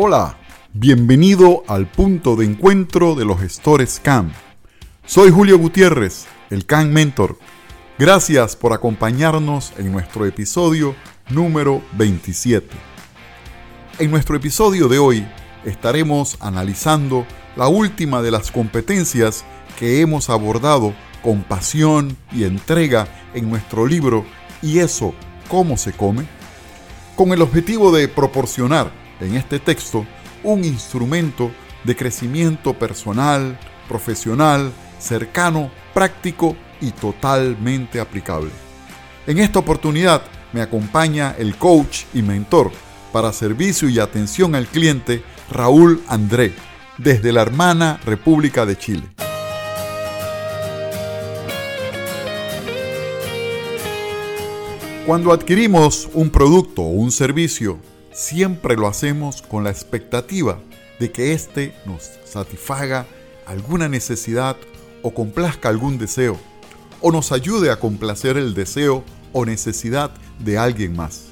Hola, bienvenido al punto de encuentro de los gestores CAM. Soy Julio Gutiérrez, el CAM Mentor. Gracias por acompañarnos en nuestro episodio número 27. En nuestro episodio de hoy estaremos analizando la última de las competencias que hemos abordado con pasión y entrega en nuestro libro ¿Y eso cómo se come? Con el objetivo de proporcionar en este texto un instrumento de crecimiento personal, profesional, cercano, práctico y totalmente aplicable. En esta oportunidad me acompaña el coach y mentor para servicio y atención al cliente Raúl André, desde la hermana República de Chile. Cuando adquirimos un producto o un servicio, siempre lo hacemos con la expectativa de que éste nos satisfaga alguna necesidad o complazca algún deseo, o nos ayude a complacer el deseo o necesidad de alguien más.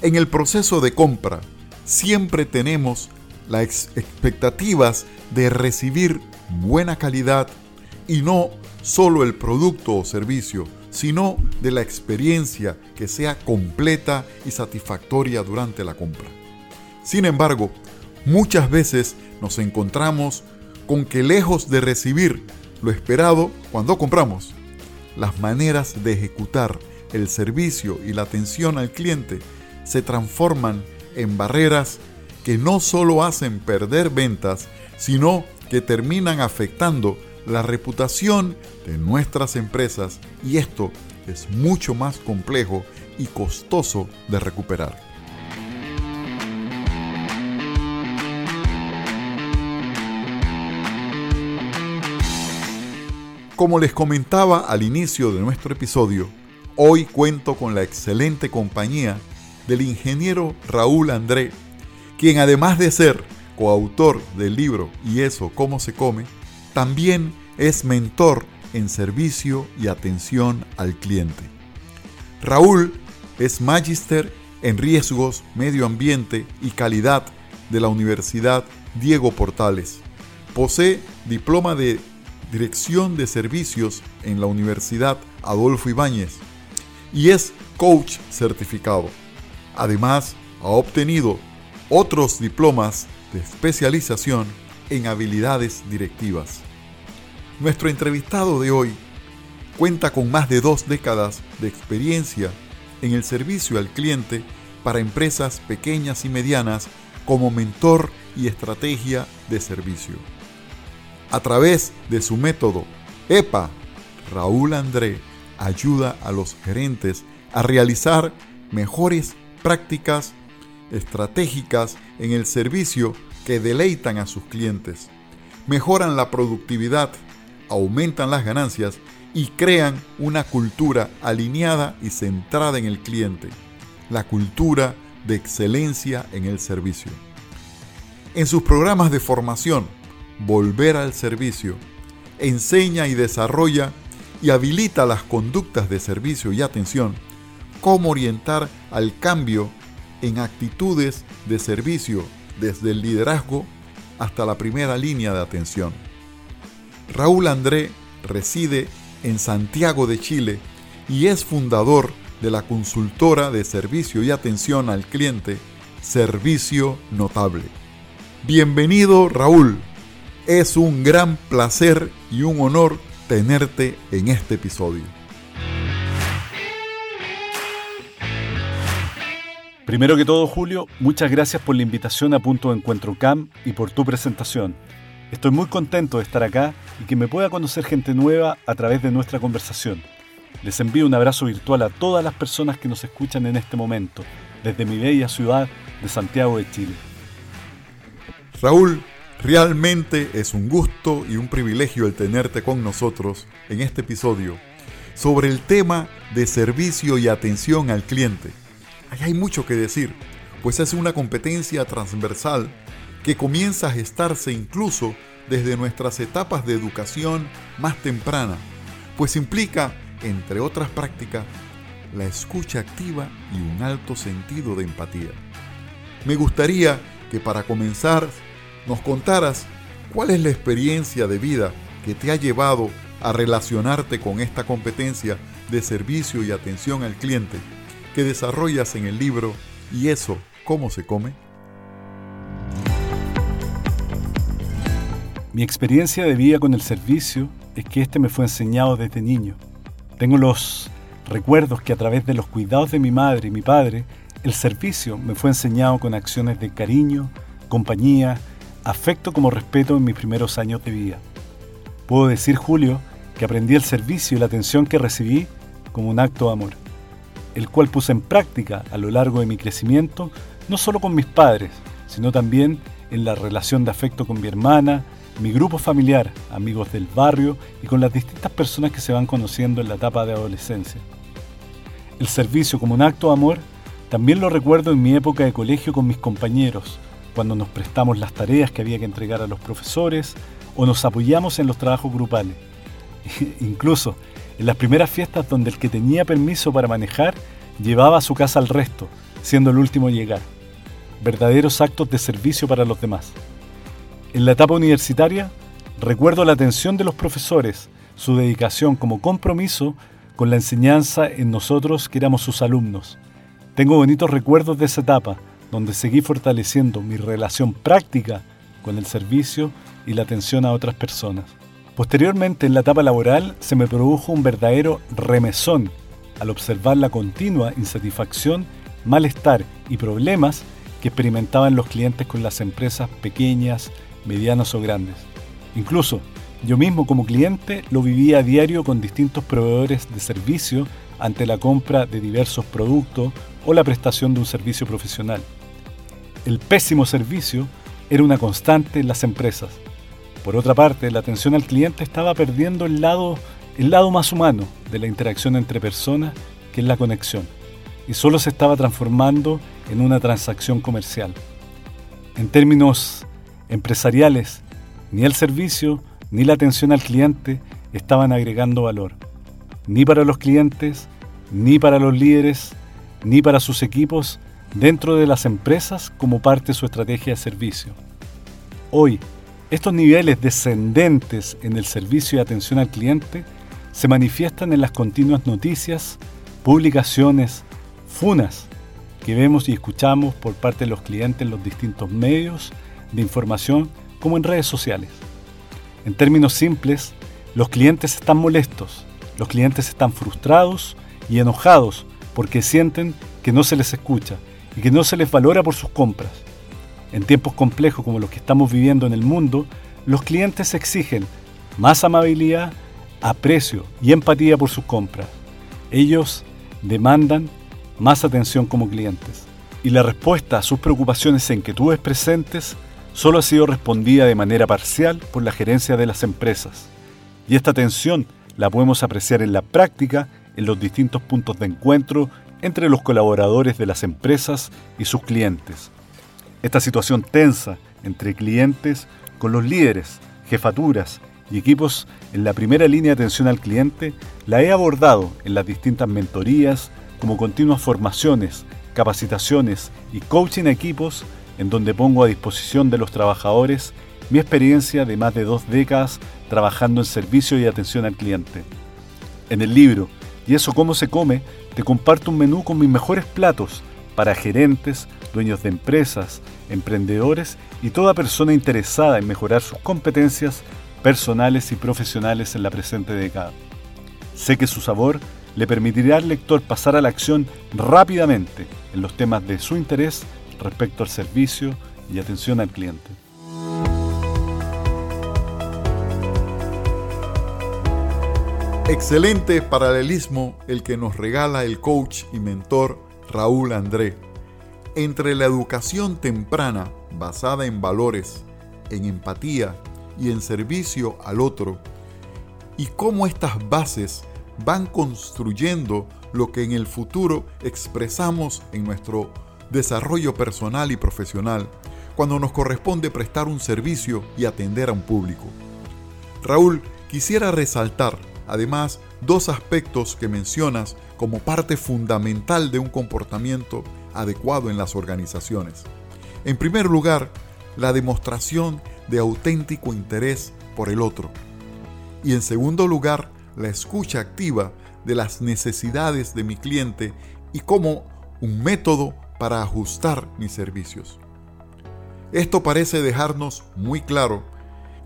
En el proceso de compra, siempre tenemos las expectativas de recibir buena calidad y no solo el producto o servicio, sino de la experiencia que sea completa y satisfactoria durante la compra. Sin embargo, muchas veces nos encontramos con que lejos de recibir lo esperado cuando compramos, las maneras de ejecutar el servicio y la atención al cliente se transforman en barreras que no solo hacen perder ventas, sino que terminan afectando la reputación de nuestras empresas y esto es mucho más complejo y costoso de recuperar. Como les comentaba al inicio de nuestro episodio, hoy cuento con la excelente compañía del ingeniero Raúl André, quien además de ser coautor del libro Y eso, cómo se come, también es mentor en servicio y atención al cliente. Raúl es magíster en riesgos, medio ambiente y calidad de la Universidad Diego Portales. Posee diploma de Dirección de Servicios en la Universidad Adolfo Ibáñez y es coach certificado. Además, ha obtenido otros diplomas de especialización en habilidades directivas. Nuestro entrevistado de hoy cuenta con más de dos décadas de experiencia en el servicio al cliente para empresas pequeñas y medianas como mentor y estrategia de servicio. A través de su método EPA, Raúl André ayuda a los gerentes a realizar mejores prácticas estratégicas en el servicio que deleitan a sus clientes, mejoran la productividad, aumentan las ganancias y crean una cultura alineada y centrada en el cliente, la cultura de excelencia en el servicio. En sus programas de formación, Volver al Servicio, enseña y desarrolla y habilita las conductas de servicio y atención, cómo orientar al cambio en actitudes de servicio desde el liderazgo hasta la primera línea de atención. Raúl André reside en Santiago de Chile y es fundador de la consultora de servicio y atención al cliente Servicio Notable. Bienvenido Raúl, es un gran placer y un honor tenerte en este episodio. Primero que todo, Julio, muchas gracias por la invitación a Punto de Encuentro CAM y por tu presentación. Estoy muy contento de estar acá y que me pueda conocer gente nueva a través de nuestra conversación. Les envío un abrazo virtual a todas las personas que nos escuchan en este momento, desde mi bella ciudad de Santiago de Chile. Raúl, realmente es un gusto y un privilegio el tenerte con nosotros en este episodio sobre el tema de servicio y atención al cliente hay mucho que decir, pues es una competencia transversal que comienza a gestarse incluso desde nuestras etapas de educación más temprana, pues implica, entre otras prácticas, la escucha activa y un alto sentido de empatía. Me gustaría que para comenzar nos contaras cuál es la experiencia de vida que te ha llevado a relacionarte con esta competencia de servicio y atención al cliente que desarrollas en el libro ¿Y eso cómo se come? Mi experiencia de vida con el servicio es que este me fue enseñado desde niño. Tengo los recuerdos que a través de los cuidados de mi madre y mi padre, el servicio me fue enseñado con acciones de cariño, compañía, afecto como respeto en mis primeros años de vida. Puedo decir, Julio, que aprendí el servicio y la atención que recibí como un acto de amor, el cual puse en práctica a lo largo de mi crecimiento, no solo con mis padres, sino también en la relación de afecto con mi hermana, mi grupo familiar, amigos del barrio y con las distintas personas que se van conociendo en la etapa de adolescencia. El servicio como un acto de amor también lo recuerdo en mi época de colegio con mis compañeros, cuando nos prestamos las tareas que había que entregar a los profesores o nos apoyamos en los trabajos grupales. Incluso en las primeras fiestas donde el que tenía permiso para manejar llevaba a su casa al resto, siendo el último a llegar. Verdaderos actos de servicio para los demás. En la etapa universitaria, recuerdo la atención de los profesores, su dedicación como compromiso con la enseñanza en nosotros que éramos sus alumnos. Tengo bonitos recuerdos de esa etapa, donde seguí fortaleciendo mi relación práctica con el servicio y la atención a otras personas. Posteriormente, en la etapa laboral, se me produjo un verdadero remesón al observar la continua insatisfacción, malestar y problemas que experimentaban los clientes con las empresas pequeñas, medianos o grandes. Incluso yo mismo como cliente lo vivía a diario con distintos proveedores de servicio ante la compra de diversos productos o la prestación de un servicio profesional. El pésimo servicio era una constante en las empresas. Por otra parte, la atención al cliente estaba perdiendo el lado, el lado más humano de la interacción entre personas, que es la conexión, y solo se estaba transformando en una transacción comercial. En términos empresariales, ni el servicio ni la atención al cliente estaban agregando valor, ni para los clientes, ni para los líderes, ni para sus equipos dentro de las empresas como parte de su estrategia de servicio. Hoy, estos niveles descendentes en el servicio y atención al cliente se manifiestan en las continuas noticias, publicaciones, funas que vemos y escuchamos por parte de los clientes en los distintos medios de información como en redes sociales. En términos simples, los clientes están molestos, los clientes están frustrados y enojados porque sienten que no se les escucha y que no se les valora por sus compras. En tiempos complejos como los que estamos viviendo en el mundo, los clientes exigen más amabilidad, aprecio y empatía por sus compras. Ellos demandan más atención como clientes. Y la respuesta a sus preocupaciones e inquietudes presentes solo ha sido respondida de manera parcial por la gerencia de las empresas. Y esta tensión la podemos apreciar en la práctica en los distintos puntos de encuentro entre los colaboradores de las empresas y sus clientes. Esta situación tensa entre clientes con los líderes, jefaturas y equipos en la primera línea de atención al cliente la he abordado en las distintas mentorías como continuas formaciones, capacitaciones y coaching a equipos en donde pongo a disposición de los trabajadores mi experiencia de más de dos décadas trabajando en servicio y atención al cliente. En el libro ¿Y eso cómo se come? te comparto un menú con mis mejores platos para gerentes, dueños de empresas, emprendedores y toda persona interesada en mejorar sus competencias personales y profesionales en la presente década. Sé que su sabor le permitirá al lector pasar a la acción rápidamente en los temas de su interés respecto al servicio y atención al cliente. Excelente paralelismo el que nos regala el coach y mentor Raúl André entre la educación temprana basada en valores, en empatía y en servicio al otro y cómo estas bases van construyendo lo que en el futuro expresamos en nuestro desarrollo personal y profesional cuando nos corresponde prestar un servicio y atender a un público. Raúl, quisiera resaltar además dos aspectos que mencionas como parte fundamental de un comportamiento adecuado en las organizaciones. En primer lugar, la demostración de auténtico interés por el otro. Y en segundo lugar, la escucha activa de las necesidades de mi cliente y como un método para ajustar mis servicios. Esto parece dejarnos muy claro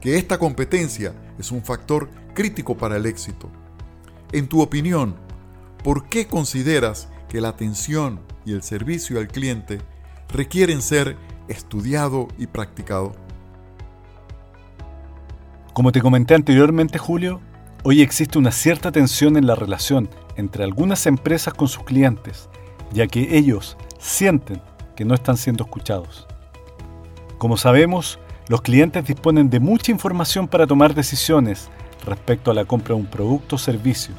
que esta competencia es un factor crítico para el éxito. En tu opinión, ¿por qué consideras que la atención y el servicio al cliente requieren ser estudiado y practicado? Como te comenté anteriormente, Julio, hoy existe una cierta tensión en la relación entre algunas empresas con sus clientes, ya que ellos sienten que no están siendo escuchados. Como sabemos, los clientes disponen de mucha información para tomar decisiones respecto a la compra de un producto o servicio.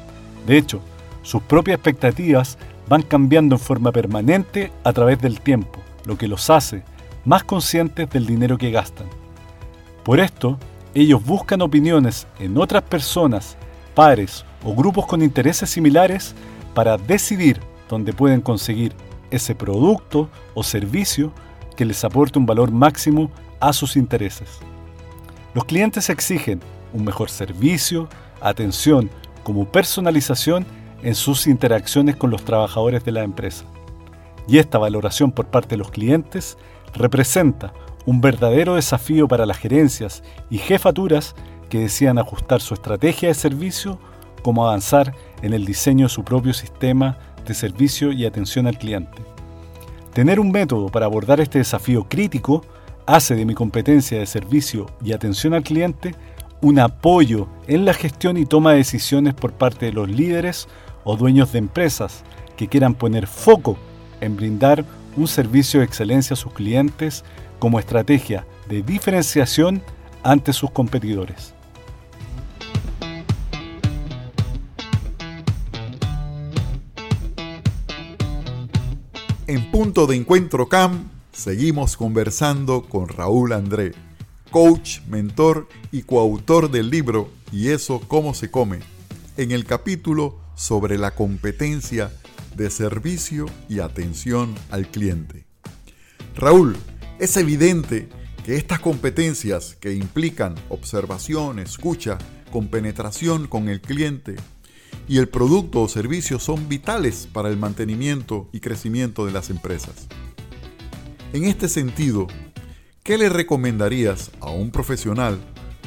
De hecho, sus propias expectativas van cambiando en forma permanente a través del tiempo, lo que los hace más conscientes del dinero que gastan. Por esto, ellos buscan opiniones en otras personas, pares o grupos con intereses similares para decidir dónde pueden conseguir ese producto o servicio que les aporte un valor máximo a sus intereses. Los clientes exigen un mejor servicio, atención como personalización en sus interacciones con los trabajadores de la empresa. Y esta valoración por parte de los clientes representa un verdadero desafío para las gerencias y jefaturas que desean ajustar su estrategia de servicio como avanzar en el diseño de su propio sistema de servicio y atención al cliente. Tener un método para abordar este desafío crítico hace de mi competencia de servicio y atención al cliente un apoyo en la gestión y toma de decisiones por parte de los líderes o dueños de empresas que quieran poner foco en brindar un servicio de excelencia a sus clientes como estrategia de diferenciación ante sus competidores. En punto de encuentro CAM, seguimos conversando con Raúl André, coach, mentor y coautor del libro Y eso cómo se come, en el capítulo sobre la competencia de servicio y atención al cliente. Raúl, es evidente que estas competencias que implican observación, escucha, compenetración con el cliente y el producto o servicio son vitales para el mantenimiento y crecimiento de las empresas. En este sentido, ¿qué le recomendarías a un profesional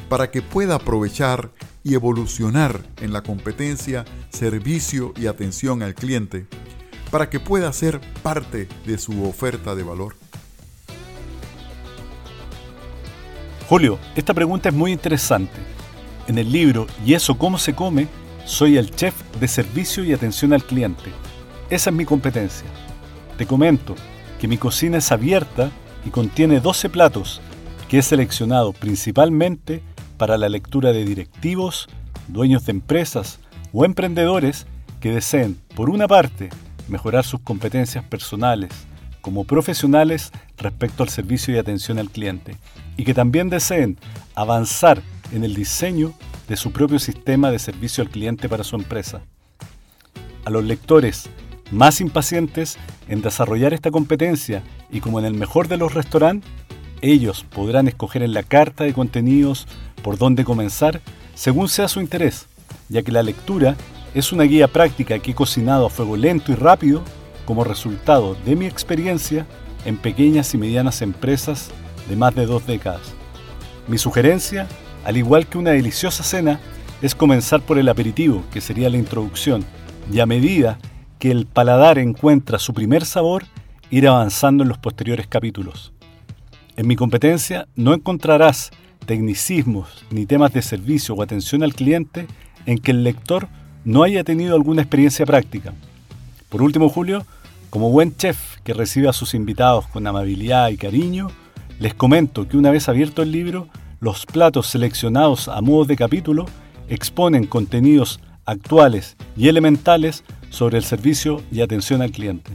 para que pueda aprovechar y evolucionar en la competencia, servicio y atención al cliente para que pueda ser parte de su oferta de valor? Julio, esta pregunta es muy interesante. En el libro ¿Y eso cómo se come? soy el chef de servicio y atención al cliente. Esa es mi competencia. Te comento que mi cocina es abierta y contiene 12 platos que he seleccionado principalmente para la lectura de directivos, dueños de empresas o emprendedores que deseen, por una parte, mejorar sus competencias personales como profesionales respecto al servicio y atención al cliente y que también deseen avanzar en el diseño de su propio sistema de servicio al cliente para su empresa. A los lectores más impacientes en desarrollar esta competencia y como en el mejor de los restaurantes, ellos podrán escoger en la carta de contenidos por dónde comenzar según sea su interés, ya que la lectura es una guía práctica que he cocinado a fuego lento y rápido como resultado de mi experiencia en pequeñas y medianas empresas de más de dos décadas. Mi sugerencia, al igual que una deliciosa cena, es comenzar por el aperitivo, que sería la introducción, y a medida que el paladar encuentra su primer sabor, ir avanzando en los posteriores capítulos. En mi competencia no encontrarás tecnicismos ni temas de servicio o atención al cliente en que el lector no haya tenido alguna experiencia práctica. Por último, Julio, como buen chef que recibe a sus invitados con amabilidad y cariño, les comento que una vez abierto el libro, los platos seleccionados a modo de capítulo exponen contenidos actuales y elementales sobre el servicio y atención al cliente.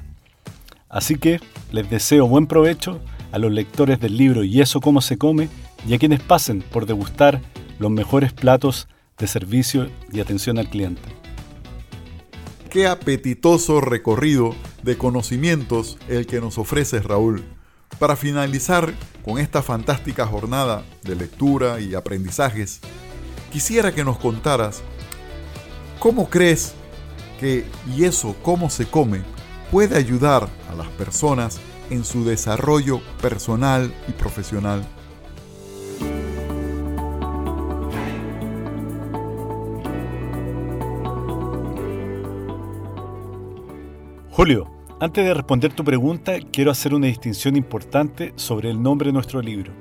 Así que les deseo buen provecho a los lectores del libro Y eso cómo se come y a quienes pasen por degustar los mejores platos de servicio y atención al cliente. Qué apetitoso recorrido de conocimientos el que nos ofrece Raúl. Para finalizar con esta fantástica jornada de lectura y aprendizajes, quisiera que nos contaras cómo crees que y eso cómo se come puede ayudar a las personas en su desarrollo personal y profesional. Julio, antes de responder tu pregunta, quiero hacer una distinción importante sobre el nombre de nuestro libro.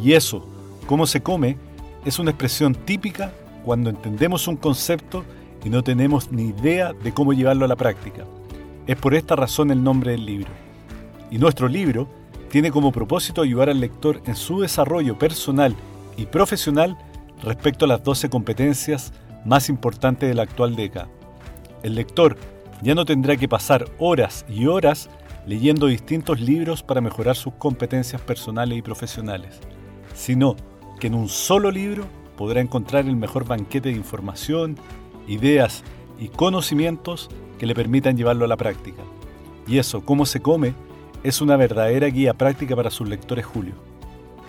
Y eso, cómo se come, es una expresión típica cuando entendemos un concepto y no tenemos ni idea de cómo llevarlo a la práctica. Es por esta razón el nombre del libro. Y nuestro libro tiene como propósito ayudar al lector en su desarrollo personal y profesional respecto a las 12 competencias más importantes de la actual década. El lector ya no tendrá que pasar horas y horas leyendo distintos libros para mejorar sus competencias personales y profesionales, sino que en un solo libro podrá encontrar el mejor banquete de información, ideas y conocimientos que le permitan llevarlo a la práctica. Y eso, cómo se come, es una verdadera guía práctica para sus lectores Julio.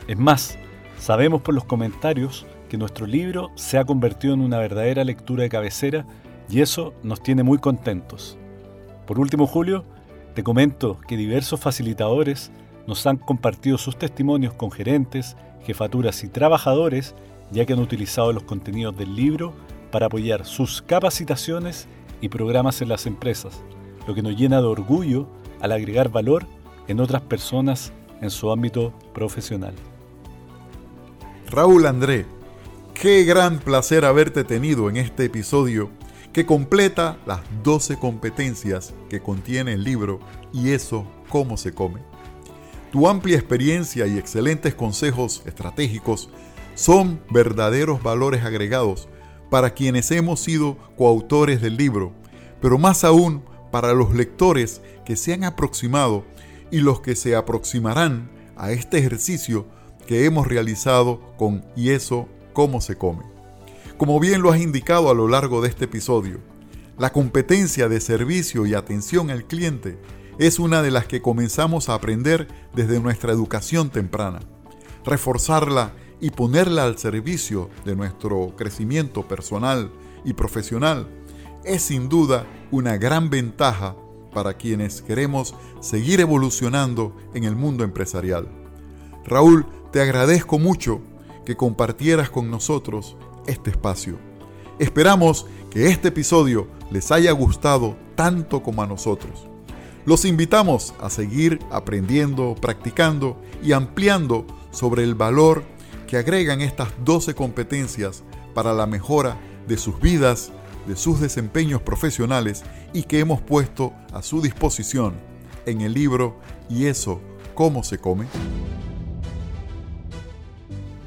Es más, sabemos por los comentarios que nuestro libro se ha convertido en una verdadera lectura de cabecera y eso nos tiene muy contentos. Por último, Julio, te comento que diversos facilitadores nos han compartido sus testimonios con gerentes, jefaturas y trabajadores, ya que han utilizado los contenidos del libro para apoyar sus capacitaciones y programas en las empresas, lo que nos llena de orgullo al agregar valor en otras personas en su ámbito profesional. Raúl André, qué gran placer haberte tenido en este episodio que completa las 12 competencias que contiene el libro y eso cómo se come. Tu amplia experiencia y excelentes consejos estratégicos son verdaderos valores agregados para quienes hemos sido coautores del libro, pero más aún para los lectores que se han aproximado y los que se aproximarán a este ejercicio que hemos realizado con Y eso cómo se come. Como bien lo has indicado a lo largo de este episodio, la competencia de servicio y atención al cliente es una de las que comenzamos a aprender desde nuestra educación temprana. Reforzarla y ponerla al servicio de nuestro crecimiento personal y profesional es sin duda una gran ventaja para quienes queremos seguir evolucionando en el mundo empresarial. Raúl, te agradezco mucho que compartieras con nosotros este espacio. Esperamos que este episodio les haya gustado tanto como a nosotros. Los invitamos a seguir aprendiendo, practicando y ampliando sobre el valor que agregan estas 12 competencias para la mejora de sus vidas, de sus desempeños profesionales y que hemos puesto a su disposición en el libro Y eso, ¿cómo se come?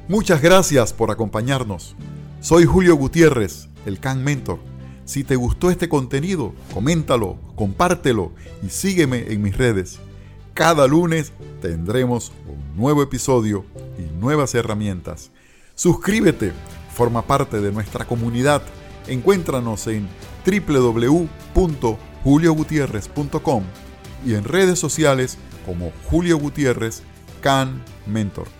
Muchas gracias por acompañarnos. Soy Julio Gutiérrez, el Can Mentor. Si te gustó este contenido, coméntalo, compártelo y sígueme en mis redes. Cada lunes tendremos un nuevo episodio y nuevas herramientas. Suscríbete, forma parte de nuestra comunidad. Encuéntranos en www.juliogutierrez.com y en redes sociales como Julio Gutiérrez, Can Mentor.